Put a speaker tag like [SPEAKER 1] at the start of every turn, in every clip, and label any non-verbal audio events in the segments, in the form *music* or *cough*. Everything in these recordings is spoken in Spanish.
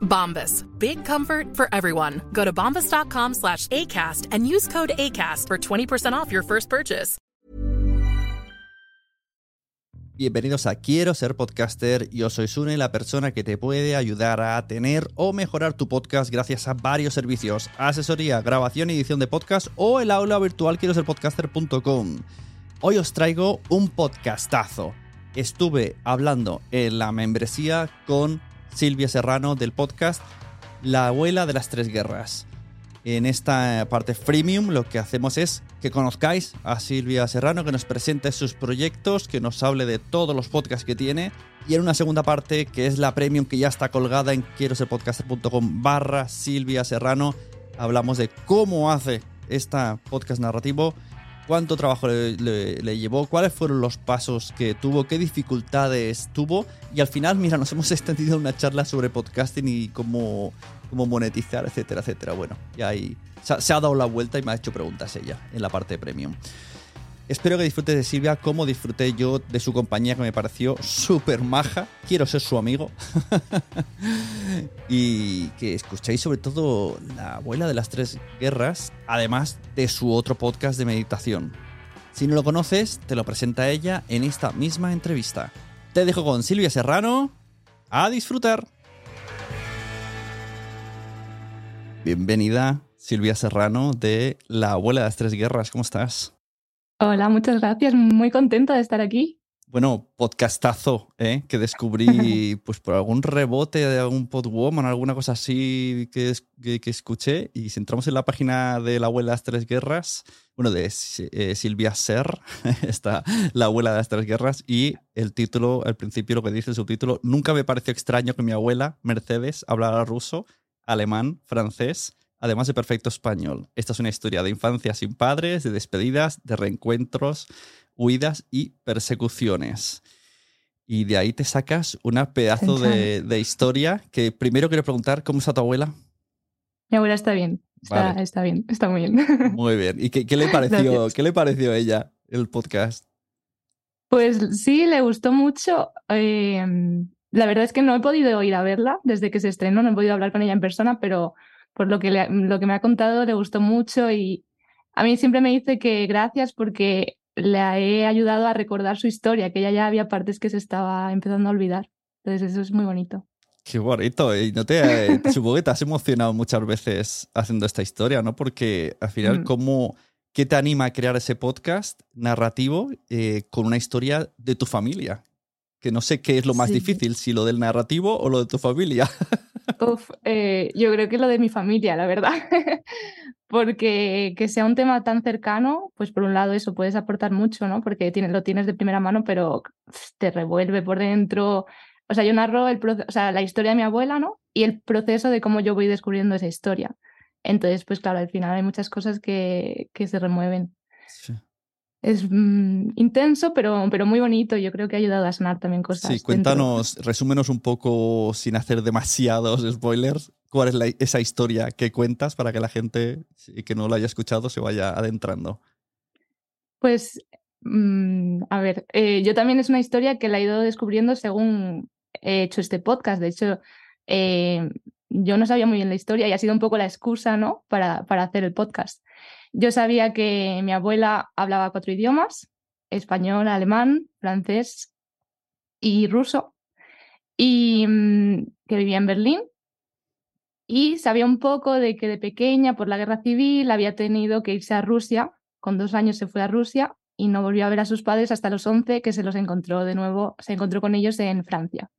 [SPEAKER 1] Bombas. Big comfort for everyone. Go to bombas.com slash ACAST and use code ACAST for 20% off your first purchase.
[SPEAKER 2] Bienvenidos a Quiero ser podcaster. Yo soy Sune, la persona que te puede ayudar a tener o mejorar tu podcast gracias a varios servicios: asesoría, grabación y edición de podcast o el aula virtual quiero ser podcaster.com. Hoy os traigo un podcastazo. Estuve hablando en la membresía con Silvia Serrano del podcast La abuela de las tres guerras. En esta parte freemium lo que hacemos es que conozcáis a Silvia Serrano, que nos presente sus proyectos, que nos hable de todos los podcasts que tiene. Y en una segunda parte, que es la premium que ya está colgada en quiero ser podcaster.com barra Silvia Serrano, hablamos de cómo hace esta podcast narrativo, cuánto trabajo le, le- le llevó, cuáles fueron los pasos que tuvo, qué dificultades tuvo. Y al final, mira, nos hemos *laughs* extendido en una charla sobre podcasting y cómo, cómo monetizar, etcétera, etcétera. Bueno, ya ahí se se ha dado la vuelta y me ha hecho preguntas ella en la parte de premium. Espero que disfrutes de Silvia como disfruté yo de su compañía que me pareció súper maja. Quiero ser su amigo. *laughs* y que escuchéis sobre todo la abuela de las tres guerras, además de su otro podcast de meditación. Si no lo conoces, te lo presenta ella en esta misma entrevista. Te dejo con Silvia Serrano. A disfrutar. Bienvenida, Silvia Serrano, de La abuela de las tres guerras. ¿Cómo estás?
[SPEAKER 3] Hola, muchas gracias. Muy contenta de estar aquí.
[SPEAKER 2] Bueno, podcastazo, ¿eh? que descubrí *laughs* pues por algún rebote de algún podwoman, alguna cosa así que, que escuché. Y si entramos en la página de la abuela de las tres guerras, bueno, de eh, Silvia Ser, *laughs* está la abuela de las tres guerras. Y el título, al principio lo que dice el subtítulo, nunca me pareció extraño que mi abuela, Mercedes, hablara ruso, alemán, francés, además de perfecto español. Esta es una historia de infancia sin padres, de despedidas, de reencuentros, huidas y persecuciones. Y de ahí te sacas una pedazo de, de historia que primero quiero preguntar, ¿cómo está tu abuela?
[SPEAKER 3] Mi abuela está bien. Está,
[SPEAKER 2] Vale.
[SPEAKER 3] está bien, está muy bien. *laughs*
[SPEAKER 2] Muy bien. ¿Y qué, qué le pareció,
[SPEAKER 3] Gracias.
[SPEAKER 2] qué le pareció a ella el podcast?
[SPEAKER 3] Pues sí, le gustó mucho. Eh, la verdad es que no he podido ir a verla desde que se estrenó, no he podido hablar con ella en persona, pero por lo que, le- lo que me ha contado le gustó mucho y a mí siempre me dice que gracias porque le he ayudado a recordar su historia, que ella ya había partes que se estaba empezando a olvidar. Entonces eso es muy bonito.
[SPEAKER 2] Qué bonito. Y no te, te- supongo que te has emocionado muchas veces haciendo esta historia, ¿no? Porque al final,
[SPEAKER 3] Mm.
[SPEAKER 2] ¿cómo, ¿qué te anima a crear ese podcast narrativo eh, con una historia de tu familia? Que no sé qué es lo más
[SPEAKER 3] Sí.
[SPEAKER 2] difícil, si lo del narrativo o lo de tu familia.
[SPEAKER 3] Uf, eh, yo creo que lo de mi familia, la verdad. *laughs* Porque que sea un tema tan cercano, pues por un lado eso puedes aportar mucho, ¿no? Porque tiene- lo tienes de primera mano, pero *sniffs* te revuelve por dentro. O sea, yo narro el o sea, la historia de mi abuela, ¿no? Y el proceso de cómo yo voy descubriendo esa historia. Entonces, pues claro, al final hay muchas cosas que, que se remueven. Es mm, intenso, pero, pero muy bonito. Yo creo que ha ayudado a sanar también cosas.
[SPEAKER 2] Sí,
[SPEAKER 3] dentro.
[SPEAKER 2] cuéntanos, resúmenos un poco, sin hacer demasiados spoilers, cuál es la- esa historia que cuentas para que la gente que no lo haya escuchado se vaya adentrando.
[SPEAKER 3] Pues, mm, a ver, eh, yo también es una historia que la he ido descubriendo según he hecho este podcast. De hecho, eh, yo no sabía muy bien la historia y ha sido un poco la excusa, ¿no? Para, para hacer el podcast. Yo sabía que mi abuela hablaba cuatro idiomas, español, alemán, francés y ruso, y mm, que vivía en Berlín. Y sabía un poco de que de pequeña, por la guerra civil, había tenido que irse a Rusia. Con dos años se fue a Rusia y no volvió a ver a sus padres hasta los 11, que se los encontró de nuevo, se encontró con ellos en Francia.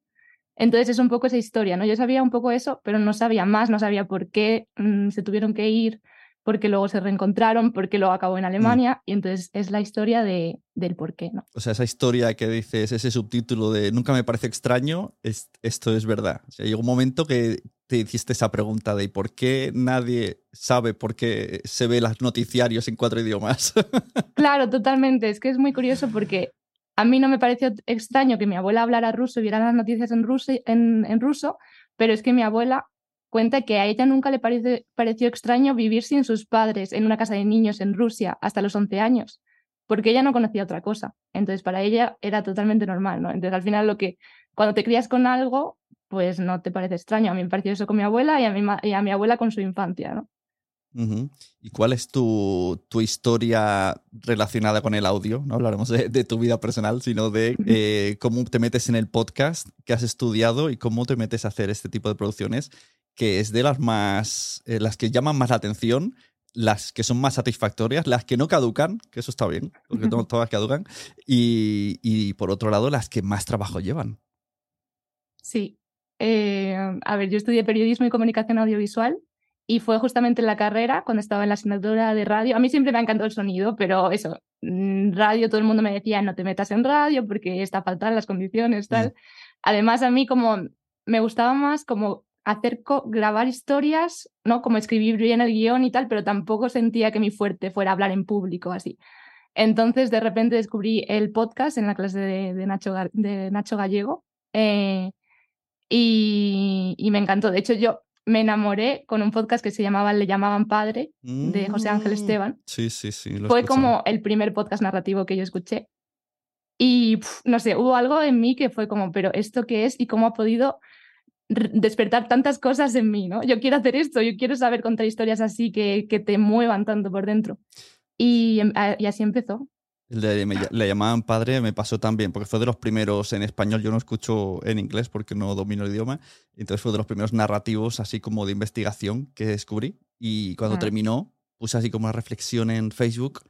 [SPEAKER 3] Entonces es un poco esa historia, ¿no? Yo sabía un poco eso, pero no sabía más, no sabía por qué mm, se tuvieron que ir, porque luego se reencontraron, porque luego acabó en
[SPEAKER 2] Mm.
[SPEAKER 3] Alemania, y entonces es la historia de, del por qué, ¿no?
[SPEAKER 2] O sea, esa historia que dices, ese subtítulo de nunca me parece extraño, es- esto es verdad. O sea, llegó un momento que te hiciste esa pregunta de ¿por qué nadie sabe por qué se ve los noticiarios en cuatro idiomas? *laughs*
[SPEAKER 3] Claro, totalmente. Es que es muy curioso porque a mí no me pareció extraño que mi abuela hablara ruso y viera las noticias en ruso, en, en ruso, pero es que mi abuela cuenta que a ella nunca le parece- pareció extraño vivir sin sus padres en una casa de niños en Rusia hasta los 11 años, porque ella no conocía otra cosa. Entonces, para ella era totalmente normal, ¿no? Entonces, al final, lo que cuando te crías con algo, pues no te parece extraño. A mí me pareció eso con mi abuela y a mi, ma- y a mi abuela con su infancia.
[SPEAKER 2] ¿Y cuál es tu, tu historia relacionada con el audio? No hablaremos de, de tu vida personal, sino de eh, cómo te metes en el podcast, qué has estudiado y cómo te metes a hacer este tipo de producciones, que es de las más, eh, las que llaman más la atención, las que son más satisfactorias, las que no caducan, que eso está bien, porque no *laughs* todas caducan, y, y por otro lado, las que más trabajo llevan.
[SPEAKER 3] Sí. Eh, a ver, yo estudié periodismo y comunicación audiovisual y fue justamente en la carrera, cuando estaba en la asignatura de radio. A mí siempre me ha encantado el sonido, pero eso, mm, radio, todo el mundo me decía, no te metas en radio porque está fatal las condiciones, tal. Además, a mí como me gustaba más como hacer, grabar historias, ¿no? Como escribir bien el guion y tal, pero tampoco sentía que mi fuerte fuera hablar en público, así. Entonces, de repente descubrí el podcast en la clase de, de Nacho, de Nacho Gallego. eh, y, y me encantó. De hecho, yo me enamoré con un podcast que se llamaba Le llamaban padre, de José Ángel
[SPEAKER 2] Mm.
[SPEAKER 3] Esteban.
[SPEAKER 2] Sí, sí, sí. lo
[SPEAKER 3] Fue como el primer podcast narrativo que yo escuché. Y no sé, hubo algo en mí que fue como, pero ¿esto qué es? Y cómo ha podido despertar tantas cosas en mí, ¿no? Yo quiero hacer esto, yo quiero saber contar historias así que, que te muevan tanto por dentro. Y, em- y así empezó.
[SPEAKER 2] Me le llamaban padre me pasó también, porque fue de los primeros en español. Yo no escucho en inglés porque no domino el idioma. Entonces fue de los primeros narrativos, así como de investigación, que descubrí. Y cuando
[SPEAKER 3] Ah.
[SPEAKER 2] terminó, puse así como una reflexión en Facebook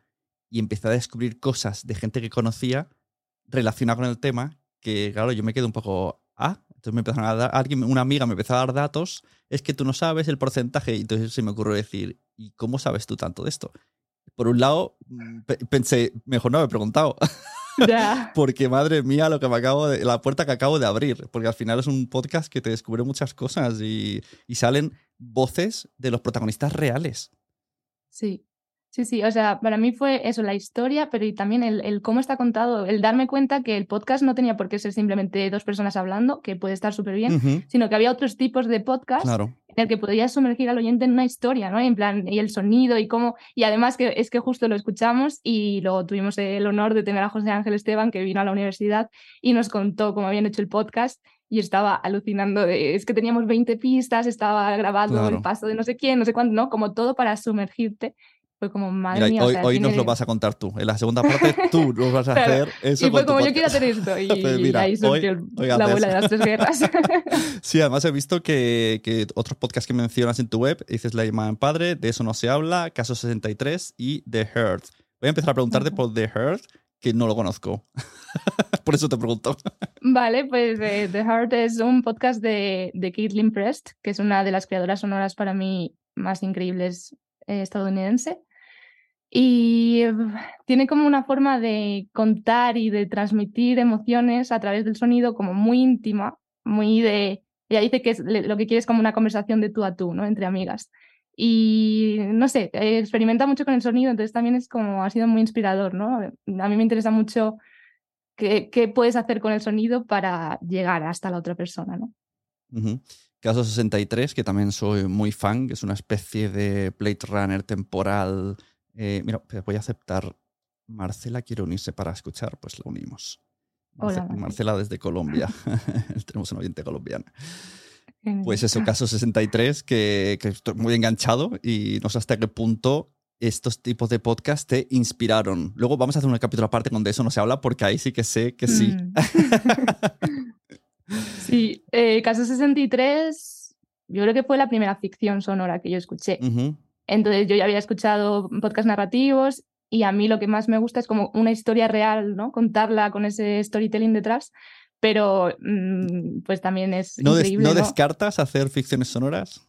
[SPEAKER 2] y empecé a descubrir cosas de gente que conocía relacionada con el tema, que claro, yo me quedé un poco. Ah, entonces me empezaron a dar. Alguien, una amiga me empezó a dar datos. Es que tú no sabes el porcentaje. Y entonces se me ocurrió decir, ¿y cómo sabes tú tanto de esto? Por un lado, mm, pe- pensé, mejor no me he preguntado. *laughs* *laughs* Porque madre mía, lo que me acabo de. La puerta que acabo de abrir. Porque al final es un podcast que te descubre muchas cosas y, y salen voces de los protagonistas reales.
[SPEAKER 3] Sí, sí, sí. O sea, para mí fue eso, la historia, pero y también el, el cómo está contado, el darme cuenta que el podcast no tenía por qué ser simplemente dos personas hablando, que puede estar súper bien,
[SPEAKER 2] Ujú,
[SPEAKER 3] sino que había otros tipos de podcast
[SPEAKER 2] Claro.
[SPEAKER 3] en el que podías sumergir al oyente en una historia, ¿no? En plan, y el sonido y cómo, y además que es que justo lo escuchamos y luego tuvimos el honor de tener a José Ángel Esteban que vino a la universidad y nos contó cómo habían hecho el podcast y estaba alucinando de, es que teníamos 20 pistas, estaba grabado
[SPEAKER 2] Claro.
[SPEAKER 3] el paso de no sé quién, no sé cuánto, ¿no? Como todo para sumergirte. Fue como, madre
[SPEAKER 2] Mira,
[SPEAKER 3] mía, o
[SPEAKER 2] hoy,
[SPEAKER 3] sea,
[SPEAKER 2] hoy nos lo vas a contar tú. En la segunda parte tú *laughs* nos vas a hacer eso.
[SPEAKER 3] Y fue como, yo quiero hacer esto. *laughs* Y,
[SPEAKER 2] Pues
[SPEAKER 3] y
[SPEAKER 2] mira,
[SPEAKER 3] ahí surgió
[SPEAKER 2] hoy
[SPEAKER 3] la abuela de las tres guerras. *laughs*
[SPEAKER 2] Sí, además he visto que, que otros podcasts que mencionas en tu web, dices La llamada en padre, de eso no se habla, Caso 63 y The Herd. Voy a empezar a preguntarte por The Herd, que no lo conozco. por eso te pregunto.
[SPEAKER 3] Vale, pues eh, The Heart es un podcast de, de Caitlin Prest, que es una de las creadoras sonoras para mí más increíbles eh, estadounidense. Y eh, tiene como una forma de contar y de transmitir emociones a través del sonido como muy íntima, muy de... Ella dice que es, lo que quiere es como una conversación de tú a tú, ¿no? Entre amigas. Y no sé, eh, experimenta mucho con el sonido, entonces también es como, ha sido muy inspirador, ¿no? A mí me interesa mucho qué, qué puedes hacer con el sonido para llegar hasta la otra persona, ¿no?
[SPEAKER 2] Ujú. Caso 63, que también soy muy fan, que es una especie de Blade Runner temporal. Eh, mira, pues voy a aceptar. Marcela quiere unirse para escuchar, pues la unimos. Marce-
[SPEAKER 3] Hola, Marcela.
[SPEAKER 2] Desde Colombia. *laughs* *laughs* Tenemos un oyente colombiano. Pues eso, *laughs* caso 63, que, que estoy muy enganchado y no sé hasta qué punto estos tipos de podcast te inspiraron. Luego vamos a hacer un capítulo aparte donde eso no se habla porque ahí sí que sé que sí.
[SPEAKER 3] Mm. sí, eh, Caso 63, yo creo que fue la primera ficción sonora que yo escuché.
[SPEAKER 2] Ujú,
[SPEAKER 3] Entonces yo ya había escuchado podcasts narrativos y a mí lo que más me gusta es como una historia real, ¿no? Contarla con ese storytelling detrás, pero mm, pues también es
[SPEAKER 2] ¿No, des-
[SPEAKER 3] increíble.
[SPEAKER 2] ¿no
[SPEAKER 3] ¿no?
[SPEAKER 2] descartas hacer ficciones sonoras?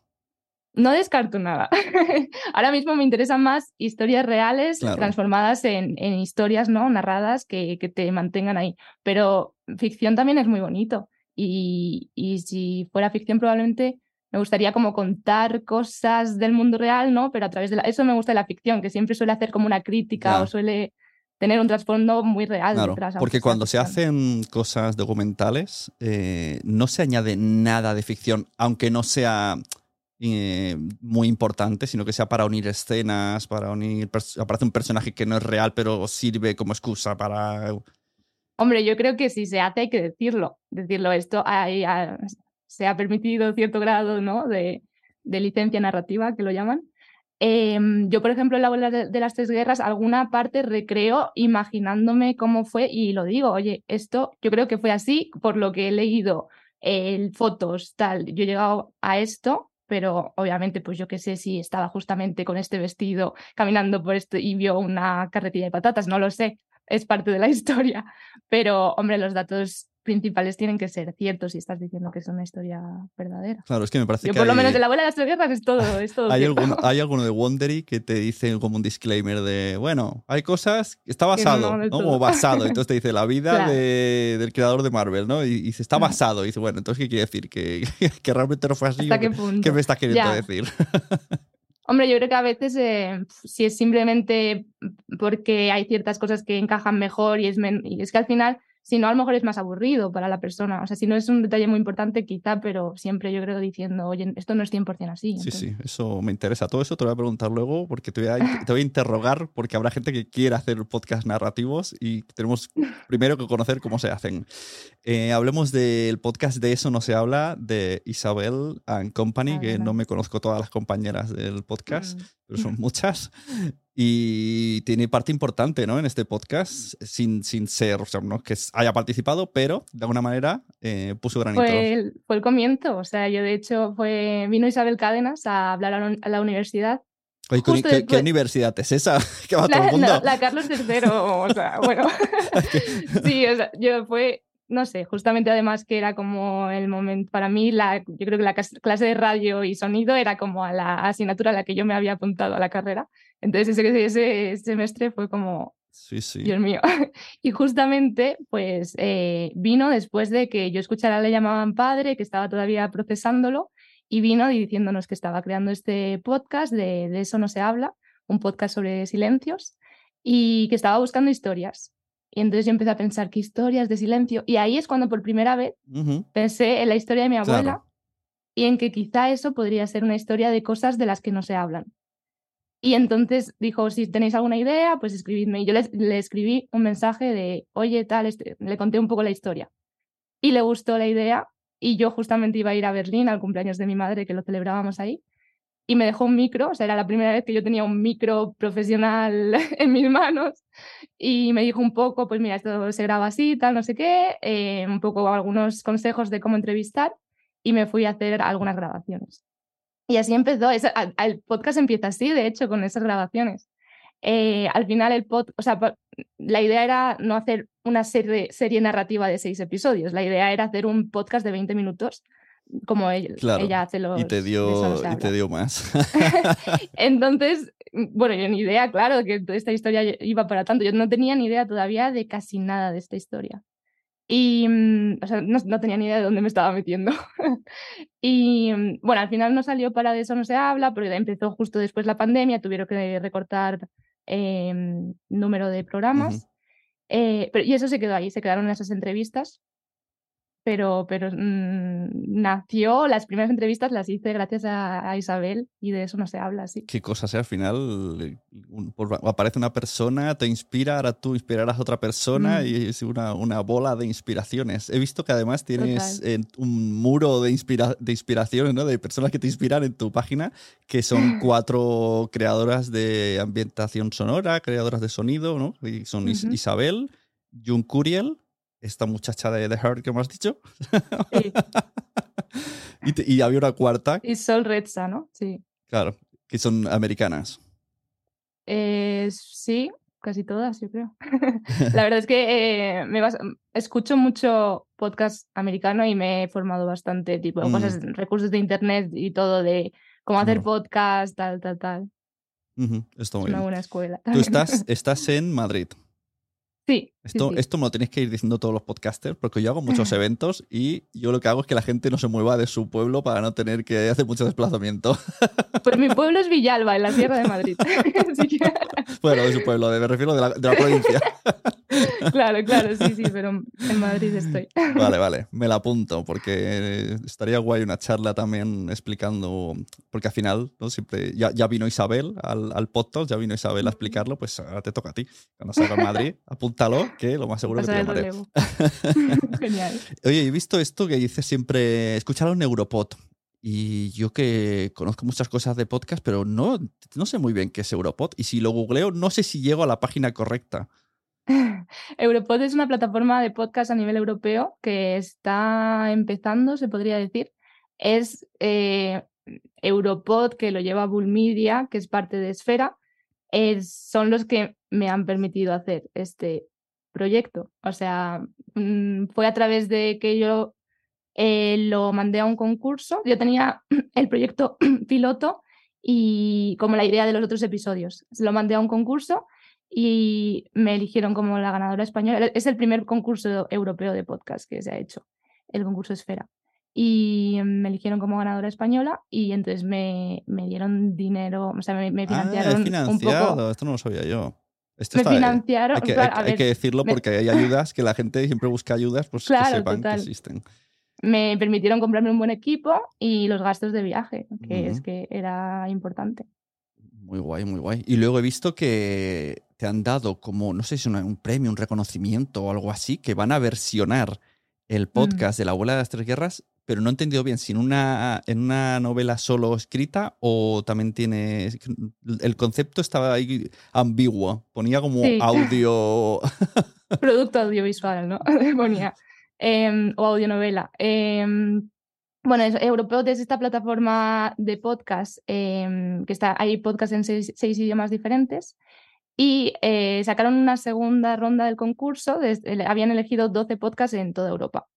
[SPEAKER 3] No descarto nada. *laughs* Ahora mismo me interesan más historias reales
[SPEAKER 2] Claro.
[SPEAKER 3] transformadas en, en historias no narradas que, que te mantengan ahí. Pero ficción también es muy bonito. Y, y si fuera ficción, probablemente me gustaría como contar cosas del mundo real, ¿no? Pero a través de la... Eso me gusta de la ficción, que siempre suele hacer como una crítica o suele tener un trasfondo muy real
[SPEAKER 2] Claro, porque cuando se hacen cosas documentales, eh, no se añade nada de ficción, aunque no sea eh, muy importante, sino que sea para unir escenas, para unir. Aparece un personaje que no es real, pero sirve como excusa para.
[SPEAKER 3] Hombre, yo creo que si se hace hay que decirlo. Decirlo esto, hay- ha- se ha permitido cierto grado ¿no? de, de licencia narrativa, que lo llaman. Em, yo, por ejemplo, en la abuela de, las tres guerras, alguna parte recreo imaginándome cómo fue y lo digo, oye, esto yo creo que fue así por lo que he leído, el fotos, tal. Yo he llegado a esto, pero obviamente, pues yo qué sé si estaba justamente con este vestido caminando por esto y vio una carretilla de patatas, no lo sé es parte de la *laughs* historia. Pero, hombre, los datos principales tienen que ser ciertos si estás diciendo que es una historia verdadera.
[SPEAKER 2] Claro, es que me parece
[SPEAKER 3] Yo,
[SPEAKER 2] que.
[SPEAKER 3] por lo
[SPEAKER 2] hay-
[SPEAKER 3] menos de la abuela de las tres guerras es todo, es todo
[SPEAKER 2] Hay alguno, hay *laughs* alguno de Wondery que te dice como un disclaimer de, bueno, hay cosas, está basado,
[SPEAKER 3] no.
[SPEAKER 2] Como basado. Entonces te dice la *laughs* vida
[SPEAKER 3] Claro.
[SPEAKER 2] de- del creador de Marvel, ¿no? Y, y dice, está basado. Y dice, bueno, entonces, ¿qué quiere decir? ¿Que, que realmente no fue así?
[SPEAKER 3] ¿Hasta
[SPEAKER 2] ¿O
[SPEAKER 3] qué
[SPEAKER 2] qué,
[SPEAKER 3] punto?
[SPEAKER 2] qué me estás queriendo
[SPEAKER 3] Ya.
[SPEAKER 2] decir?
[SPEAKER 3] Hombre, yo creo que a veces eh, si es simplemente porque hay ciertas cosas que encajan mejor y es, y es que al final, si no, a lo mejor es más aburrido para la persona. O sea, si no es un detalle muy importante, quizá, pero siempre yo creo diciendo, oye, esto no es 100% así.
[SPEAKER 2] Sí,
[SPEAKER 3] entonces-
[SPEAKER 2] sí, eso me interesa. Todo eso te lo voy a preguntar luego porque te voy a, te voy a interrogar porque habrá gente que quiera hacer podcast narrativos y tenemos primero que conocer cómo se hacen. Eh, hablemos del podcast de Eso no se habla de Isabel and Company,
[SPEAKER 3] Ah,
[SPEAKER 2] que
[SPEAKER 3] verdad.
[SPEAKER 2] no me conozco todas las compañeras del podcast,
[SPEAKER 3] Mm.
[SPEAKER 2] pero son muchas. Y tiene parte importante ¿no? en este podcast, sin, sin ser, o sea, no que haya participado, pero de alguna manera eh, puso granito.
[SPEAKER 3] Fue el, fue el comienzo, o sea, yo de hecho fue, vino Isabel Cádenas a hablar a la, a la universidad.
[SPEAKER 2] Oye, ¿qué,
[SPEAKER 3] después-
[SPEAKER 2] universidad es esa? *laughs* que va todo
[SPEAKER 3] La,
[SPEAKER 2] el mundo.
[SPEAKER 3] la- la Carlos III, o sea, bueno. *laughs* *laughs* sí, o sea, yo fue, no sé, justamente además que era como el momento, para mí, la, yo creo que la clase de radio y sonido era como a la asignatura a la que yo me había apuntado a la carrera. Entonces ese, ese semestre fue como,
[SPEAKER 2] Sí, sí.
[SPEAKER 3] Dios mío. *laughs* Y justamente, pues eh, vino después de que yo escuchara Le llamaban padre, que estaba todavía procesándolo, y vino diciéndonos que estaba creando este podcast de, de Eso no se habla, un podcast sobre silencios, y que estaba buscando historias. Y entonces yo empecé a pensar, ¿qué historias de silencio? Y ahí es cuando por primera vez pensé en la historia de mi abuela
[SPEAKER 2] Claro.
[SPEAKER 3] y en que quizá eso podría ser una historia de cosas de las que no se hablan. Y entonces dijo, si tenéis alguna idea, pues escribidme. Y yo le, le escribí un mensaje de, oye, tal, este- le conté un poco la historia. Y le gustó la idea y yo justamente iba a ir a Berlín al cumpleaños de mi madre, que lo celebrábamos ahí. Y me dejó un micro, o sea, era la primera vez que yo tenía un micro profesional *laughs* en mis manos. Y me dijo un poco, pues mira, esto se graba así, tal, no sé qué, eh, un poco algunos consejos de cómo entrevistar. Y me fui a hacer algunas grabaciones. Y así empezó. Es- el podcast empieza así, de hecho, con esas grabaciones. Eh, al final, el pod, o sea, la idea era no hacer una serie, serie narrativa de seis episodios. La idea era hacer un podcast de 20 minutos, como ella,
[SPEAKER 2] Claro,
[SPEAKER 3] ella hace los.
[SPEAKER 2] y te dio, y te dio más. *laughs*
[SPEAKER 3] Entonces, bueno, yo ni idea, claro, que esta historia iba para tanto. Yo no tenía ni idea todavía de casi nada de esta historia. Y, mm, o sea, no, no tenía ni idea de dónde me estaba metiendo. *laughs* y, mm, bueno, al final no salió para de eso no se habla, porque empezó justo después la pandemia, tuvieron que recortar em, número de programas. Eh, pero, y eso se quedó ahí, se quedaron esas entrevistas. Pero, pero mm, nació, las primeras entrevistas las hice gracias a, a Isabel y de eso no se habla así.
[SPEAKER 2] Qué cosas, ¿eh? Al final un- por- aparece una persona, te inspira, ahora tú inspirarás a otra persona
[SPEAKER 3] Mm.
[SPEAKER 2] y es una, una bola de inspiraciones. He visto que además tienes eh, un muro de, inspira- de inspiraciones, ¿no? De personas que te inspiran en tu página, que son *clears throat* cuatro creadoras de ambientación sonora, creadoras de sonido, ¿no? Y son. Isabel, Jun Curiel, esta muchacha de The Heart que me has dicho,
[SPEAKER 3] Sí. *laughs*
[SPEAKER 2] y, te- y había una cuarta,
[SPEAKER 3] Y Sol Redsa, ¿no? Sí.
[SPEAKER 2] claro, que son americanas.
[SPEAKER 3] Eh, sí, casi todas, yo creo. *laughs* la verdad es que eh, me vas, escucho mucho podcast americano y me he formado bastante, tipo,
[SPEAKER 2] Mm.
[SPEAKER 3] cosas, recursos de internet y todo de cómo hacer podcast, tal, tal, tal.
[SPEAKER 2] Ujú, Está
[SPEAKER 3] Es
[SPEAKER 2] muy
[SPEAKER 3] una
[SPEAKER 2] bien.
[SPEAKER 3] buena escuela.
[SPEAKER 2] Tú estás, *laughs* estás en Madrid.
[SPEAKER 3] Sí,
[SPEAKER 2] Esto,
[SPEAKER 3] sí.
[SPEAKER 2] esto me lo tenéis que ir diciendo todos los podcasters, porque yo hago muchos *laughs* eventos y yo lo que hago es que la gente no se mueva de su pueblo para no tener que hacer mucho desplazamiento. *laughs*
[SPEAKER 3] Pues mi pueblo es Villalba, en la Sierra de Madrid. *laughs* Que,
[SPEAKER 2] bueno, de su pueblo, de- me refiero de la, de la provincia.
[SPEAKER 3] claro, claro, sí, sí, pero en Madrid estoy.
[SPEAKER 2] Vale, vale, me la apunto, porque estaría guay una charla también explicando, porque al final, ¿no? Siempre, ya, ya vino Isabel al, al podcast, ya vino Isabel a explicarlo, pues ahora te toca a ti. Cuando salga en Madrid, apúntalo, que lo más seguro que te llamaré. *laughs*
[SPEAKER 3] Genial.
[SPEAKER 2] Oye, he visto esto que dice siempre, escuchar a un Europod. Y yo que conozco muchas cosas de podcast, pero no, no sé muy bien qué es Europod. Y si lo googleo, no sé si llego a la página correcta. *laughs*
[SPEAKER 3] Europod es una plataforma de podcast a nivel europeo que está empezando, se podría decir. Es eh, Europod, que lo lleva Bull Media, que es parte de Esfera. Es- son los que me han permitido hacer este proyecto. O sea, mm, fue a través de que yo eh, lo mandé a un concurso. Yo tenía *clears throat* el proyecto *clears throat* piloto y como la idea de los otros episodios. Lo mandé a un concurso y me eligieron como la ganadora española. Es el primer concurso europeo de podcast que se ha hecho, el concurso Esfera. Y me eligieron como ganadora española y entonces me, me dieron dinero, o sea, me, me
[SPEAKER 2] Ah,
[SPEAKER 3] financiaron un
[SPEAKER 2] financiado,
[SPEAKER 3] poco.
[SPEAKER 2] esto no lo sabía yo. Esto
[SPEAKER 3] Me
[SPEAKER 2] está-
[SPEAKER 3] financiaron,
[SPEAKER 2] hay, que, hay-
[SPEAKER 3] a
[SPEAKER 2] hay
[SPEAKER 3] ver,
[SPEAKER 2] que decirlo
[SPEAKER 3] me-
[SPEAKER 2] porque hay ayudas que la gente siempre busca ayudas, pues
[SPEAKER 3] Claro,
[SPEAKER 2] que sepan
[SPEAKER 3] total.
[SPEAKER 2] que existen.
[SPEAKER 3] me permitieron comprarme un buen equipo y los gastos de viaje, que es que era importante.
[SPEAKER 2] Muy guay, muy guay. Y luego he visto que te han dado como, no sé si un premio, un reconocimiento o algo así, que van a versionar el podcast de la abuela de las tres guerras, pero no he entendido bien si en una, en una novela solo escrita o también tiene... El concepto estaba ahí ambiguo, ponía como
[SPEAKER 3] Sí.
[SPEAKER 2] audio... *laughs*
[SPEAKER 3] Producto audiovisual, ¿no? *laughs* Ponía. Em, o audionovela. Em, bueno, es, Europod es esta plataforma de podcast em, que está, hay podcast en seis, seis idiomas diferentes. Y eh, sacaron una segunda ronda del concurso. desde- ele- habían elegido 12 podcasts en toda Europa.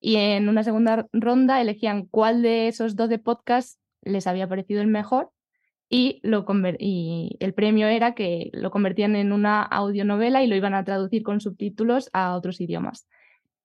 [SPEAKER 3] Y en una segunda ronda elegían cuál de esos 12 podcasts les había parecido el mejor y, lo y el premio era que lo convertían en una audionovela y lo iban a traducir con subtítulos a otros idiomas.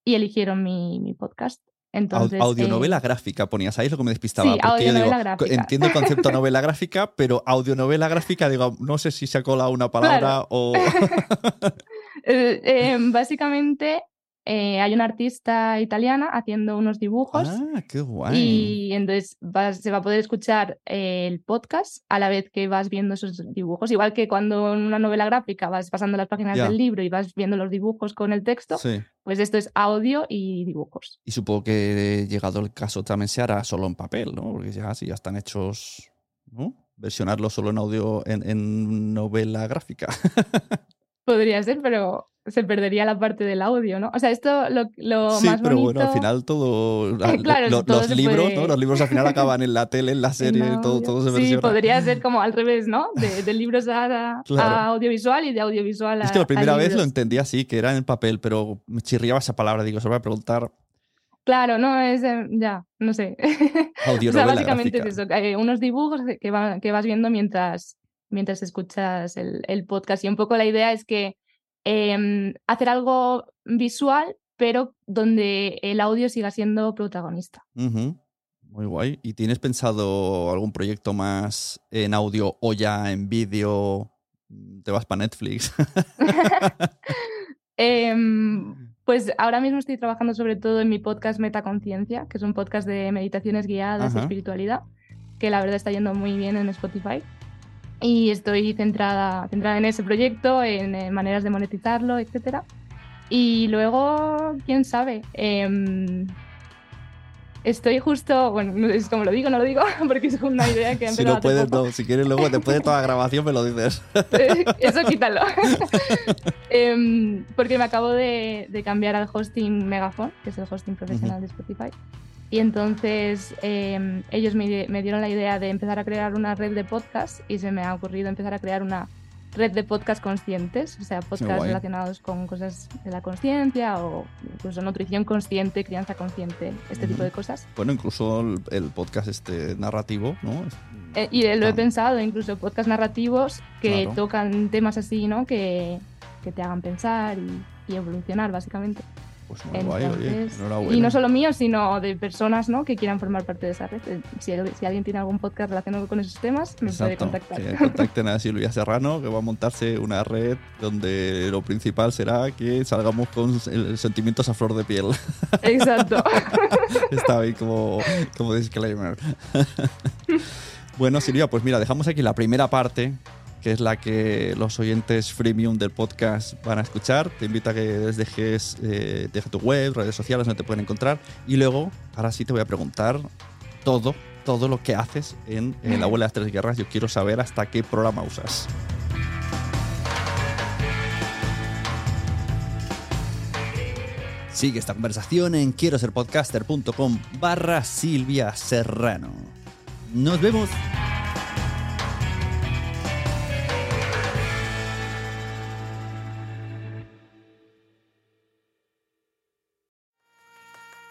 [SPEAKER 3] Y eligieron mi, mi podcast. Entonces,
[SPEAKER 2] audionovela
[SPEAKER 3] eh,
[SPEAKER 2] gráfica, ponías ahí, lo que me despistaba.
[SPEAKER 3] Sí,
[SPEAKER 2] porque yo digo,
[SPEAKER 3] gráfica.
[SPEAKER 2] entiendo el concepto *laughs* novela gráfica, pero audionovela gráfica, digo, no sé si se ha colado una palabra
[SPEAKER 3] Claro.
[SPEAKER 2] o... *laughs*
[SPEAKER 3] eh, eh, básicamente eh, hay una artista italiana haciendo unos dibujos
[SPEAKER 2] ah, qué guay.
[SPEAKER 3] y entonces vas- se va a poder escuchar eh, el podcast a la vez que vas viendo esos dibujos. Igual que cuando en una novela gráfica vas pasando las páginas del libro y vas viendo los dibujos con el texto,
[SPEAKER 2] Sí.
[SPEAKER 3] pues esto es audio y dibujos.
[SPEAKER 2] Y supongo que llegado el caso también se hará solo en papel, ¿no? Porque ya si ya están hechos, ¿no? Versionarlo solo en audio, en, en novela gráfica. *laughs*
[SPEAKER 3] Podría ser, pero se perdería la parte del audio, ¿no? O sea, esto lo, lo
[SPEAKER 2] sí,
[SPEAKER 3] más
[SPEAKER 2] pero
[SPEAKER 3] bonito...
[SPEAKER 2] bueno, al final todo... *laughs* la-
[SPEAKER 3] claro,
[SPEAKER 2] lo-
[SPEAKER 3] todo
[SPEAKER 2] los libros,
[SPEAKER 3] puede-
[SPEAKER 2] ¿no? Los libros al final *laughs* acaban en la tele, en la serie, todo,
[SPEAKER 3] audio.
[SPEAKER 2] todo se
[SPEAKER 3] Sí,
[SPEAKER 2] versiona.
[SPEAKER 3] podría *laughs* ser como al revés, ¿no? De, de libros a, audiovisual y de audiovisual a
[SPEAKER 2] Es que la primera vez lo
[SPEAKER 3] libros.
[SPEAKER 2] entendía así, que era en el papel, pero me chirriaba esa palabra. Digo, se voy a preguntar
[SPEAKER 3] Claro, no, es eh, ya, no sé. o
[SPEAKER 2] audionovela
[SPEAKER 3] sea, básicamente
[SPEAKER 2] gráfica.
[SPEAKER 3] es eso, eh, unos dibujos que- que, va- que vas viendo mientras, mientras escuchas el, el podcast. Y un poco la idea es que em, hacer algo visual, pero donde el audio siga siendo protagonista.
[SPEAKER 2] Muy guay. ¿Y tienes pensado algún proyecto más en audio o ya en vídeo? ¿Te vas para Netflix? *laughs*
[SPEAKER 3] Em, *laughs* pues ahora mismo estoy trabajando sobre todo en mi podcast Metaconciencia, que es un podcast de meditaciones guiadas y espiritualidad, que la verdad está yendo muy bien en Spotify. Y estoy centrada, centrada en ese proyecto, en, eh, maneras de monetizarlo, etc. Y luego, quién sabe, Em, estoy justo, bueno, no es como lo digo, no lo digo, *laughs* porque es una idea que
[SPEAKER 2] si
[SPEAKER 3] empezado
[SPEAKER 2] no
[SPEAKER 3] hace
[SPEAKER 2] puedes,
[SPEAKER 3] poco.
[SPEAKER 2] no. Si quieres, luego después de toda la grabación me lo dices. *laughs*
[SPEAKER 3] Eso quítalo. *laughs* Em, porque me acabo de, de cambiar al hosting Megaphone, que es el hosting profesional de Spotify. Y entonces em, ellos me, me dieron la idea de empezar a crear una red de podcast y se me ha ocurrido empezar a crear una red de podcast conscientes, o sea, podcasts relacionados con cosas de la conciencia o incluso nutrición consciente, crianza consciente, este tipo de cosas.
[SPEAKER 2] Bueno, incluso el, el podcast este narrativo, ¿no?
[SPEAKER 3] Eh, y lo he pensado, incluso podcast narrativos que
[SPEAKER 2] Claro.
[SPEAKER 3] tocan temas así, ¿no? Que, que te hagan pensar y, y evolucionar, básicamente.
[SPEAKER 2] Pues muy guay, oye.
[SPEAKER 3] Entonces,
[SPEAKER 2] Enhorabuena.
[SPEAKER 3] y no solo míos, sino de personas ¿no? que quieran formar parte de esa red. Eh, Si, si alguien tiene algún podcast relacionado con esos temas, me puede
[SPEAKER 2] Exacto,
[SPEAKER 3] contactar.
[SPEAKER 2] que contacten *laughs* a Silvia Serrano, que va a montarse una red donde lo principal será que salgamos con el- sentimientos a flor de piel. *laughs*
[SPEAKER 3] Exacto. *laughs*
[SPEAKER 2] Está bien como, como disclaimer. bueno, Silvia, pues mira, dejamos aquí la primera parte, que es la que los oyentes freemium del podcast van a escuchar. Te invito a que les dejes eh, tu web, redes sociales donde te pueden encontrar. Y luego, ahora sí te voy a preguntar todo, todo lo que haces en, en La Abuela de las Tres Guerras. Yo quiero saber hasta qué programa usas. Sigue esta conversación en quiero ser podcaster.com barra Silvia Serrano. Nos vemos.